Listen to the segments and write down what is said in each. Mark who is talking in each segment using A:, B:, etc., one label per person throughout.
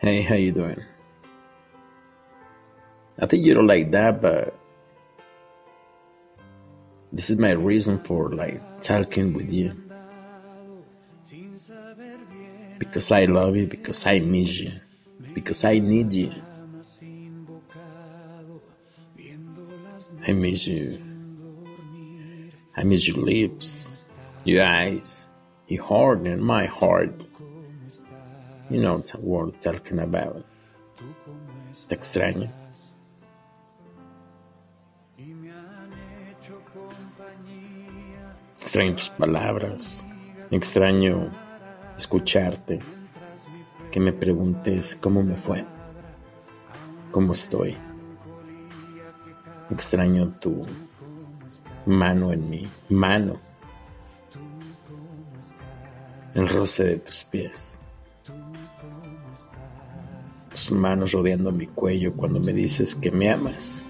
A: Hey, how you doing? I think you don't like that, but this is my reason for like talking with you. Because I love you, because I miss you, because I need you. I miss you. I miss your lips, your eyes, your heart, and my heart. You know what we're talking about. Te extraño. Extraño tus palabras. Extraño escucharte. Que me preguntes cómo me fue. Cómo estoy. Extraño tu mano en mi mano. El roce de tus pies. Tus manos rodeando mi cuello cuando me dices que me amas.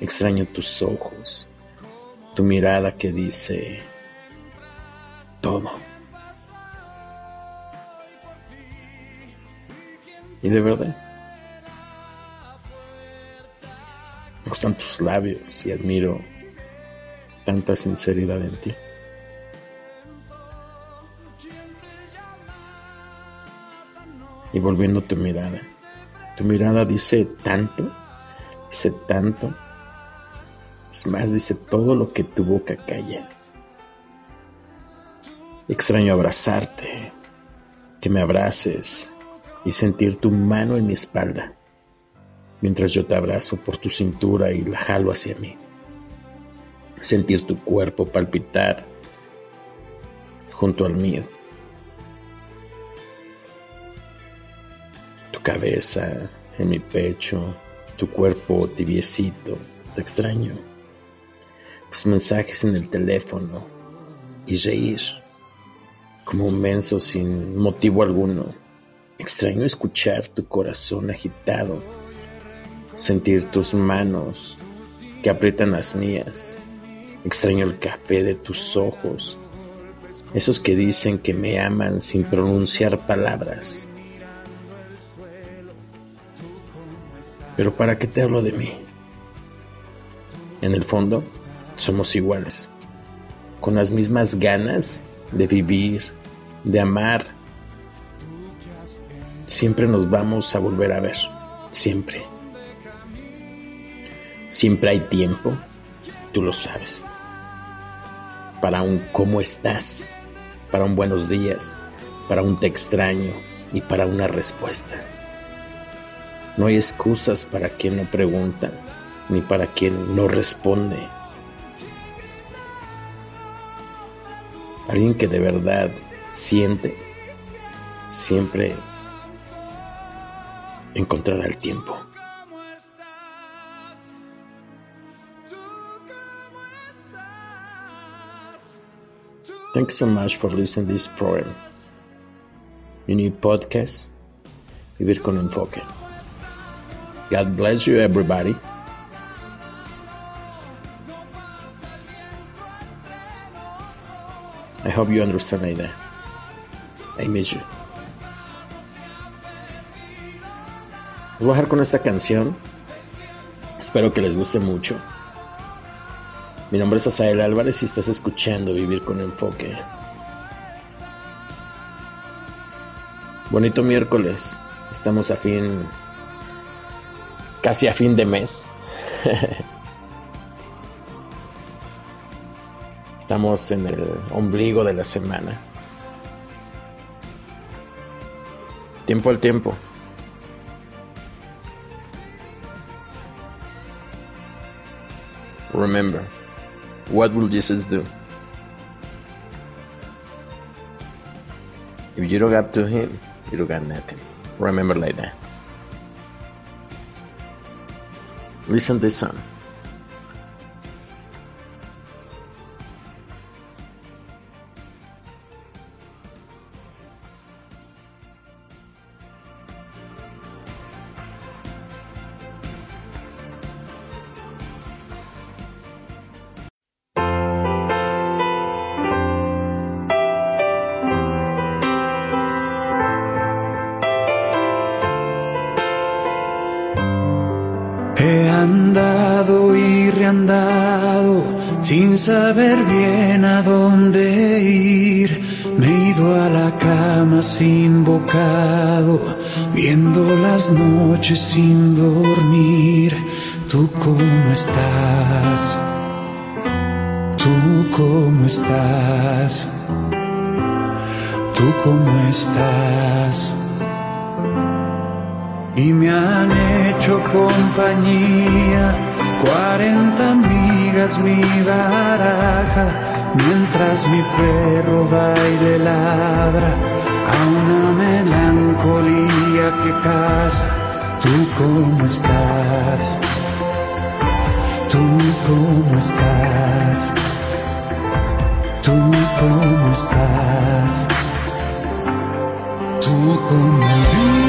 A: Extraño tus ojos. Tu mirada que dice todo. Y de verdad. Me gustan tus labios y admiro tanta sinceridad en ti. Y volviendo tu mirada. Tu mirada dice tanto, dice tanto. Es más, dice todo lo que tu boca calla. Extraño abrazarte, que me abraces y sentir tu mano en mi espalda, mientras yo te abrazo por tu cintura y la jalo hacia mí. Sentir tu cuerpo palpitar junto al mío. Tu cabeza en mi pecho, tu cuerpo tibiecito, te extraño. Tus mensajes en el teléfono y reír como un menso sin motivo alguno. Extraño escuchar tu corazón agitado, sentir tus manos que aprietan las mías. Extraño el café de tus ojos, esos que dicen que me aman sin pronunciar palabras. Pero ¿para qué te hablo de mí? En el fondo, somos iguales, con las mismas ganas de vivir, de amar. Siempre nos vamos a volver a ver, siempre. Siempre hay tiempo, tú lo sabes, para un cómo estás, para un buenos días, para un te extraño y para una respuesta. No hay excusas para quien no pregunta, ni para quien no responde. Alguien que de verdad siente, siempre encontrará el tiempo. Thanks so much for listening to this program. New podcast, Vivir con Enfoque. God bless you, everybody. I hope you understand my idea. I miss you. Les a dejar con esta canción. Espero que les guste mucho. Mi nombre es Asael Álvarez y estás escuchando Vivir con Enfoque. Bonito miércoles. Estamos a fin. Casi a fin de mes. Estamos en el ombligo de la semana. Tiempo al tiempo. Remember, what will Jesus do? If you don't got to him, you don't got nothing. Remember like that. Listen this song.
B: Sin saber bien a dónde ir. Me he ido a la cama sin bocado, viendo las noches sin dormir. ¿Tú cómo estás? ¿Tú cómo estás? ¿Tú cómo estás? Y me han hecho compañía, cuarenta amigas mi baraja, mientras mi perro baile ladra a una melancolía que casa. ¿Tú cómo estás? ¿Tú cómo estás? ¿Tú cómo estás? ¿Tú cómo vives?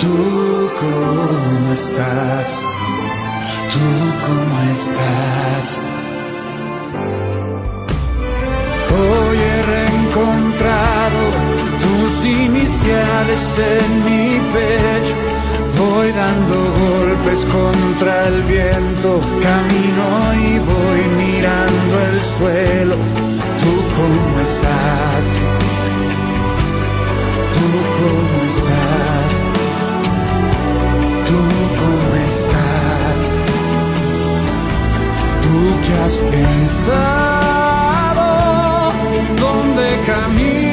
B: ¿Tú cómo estás? ¿Tú cómo estás? Hoy he reencontrado tus iniciales en mi pecho. Voy dando golpes contra el viento, camino y voy mirando el suelo. ¿Tú cómo estás? tú que has pensado, dónde caminas.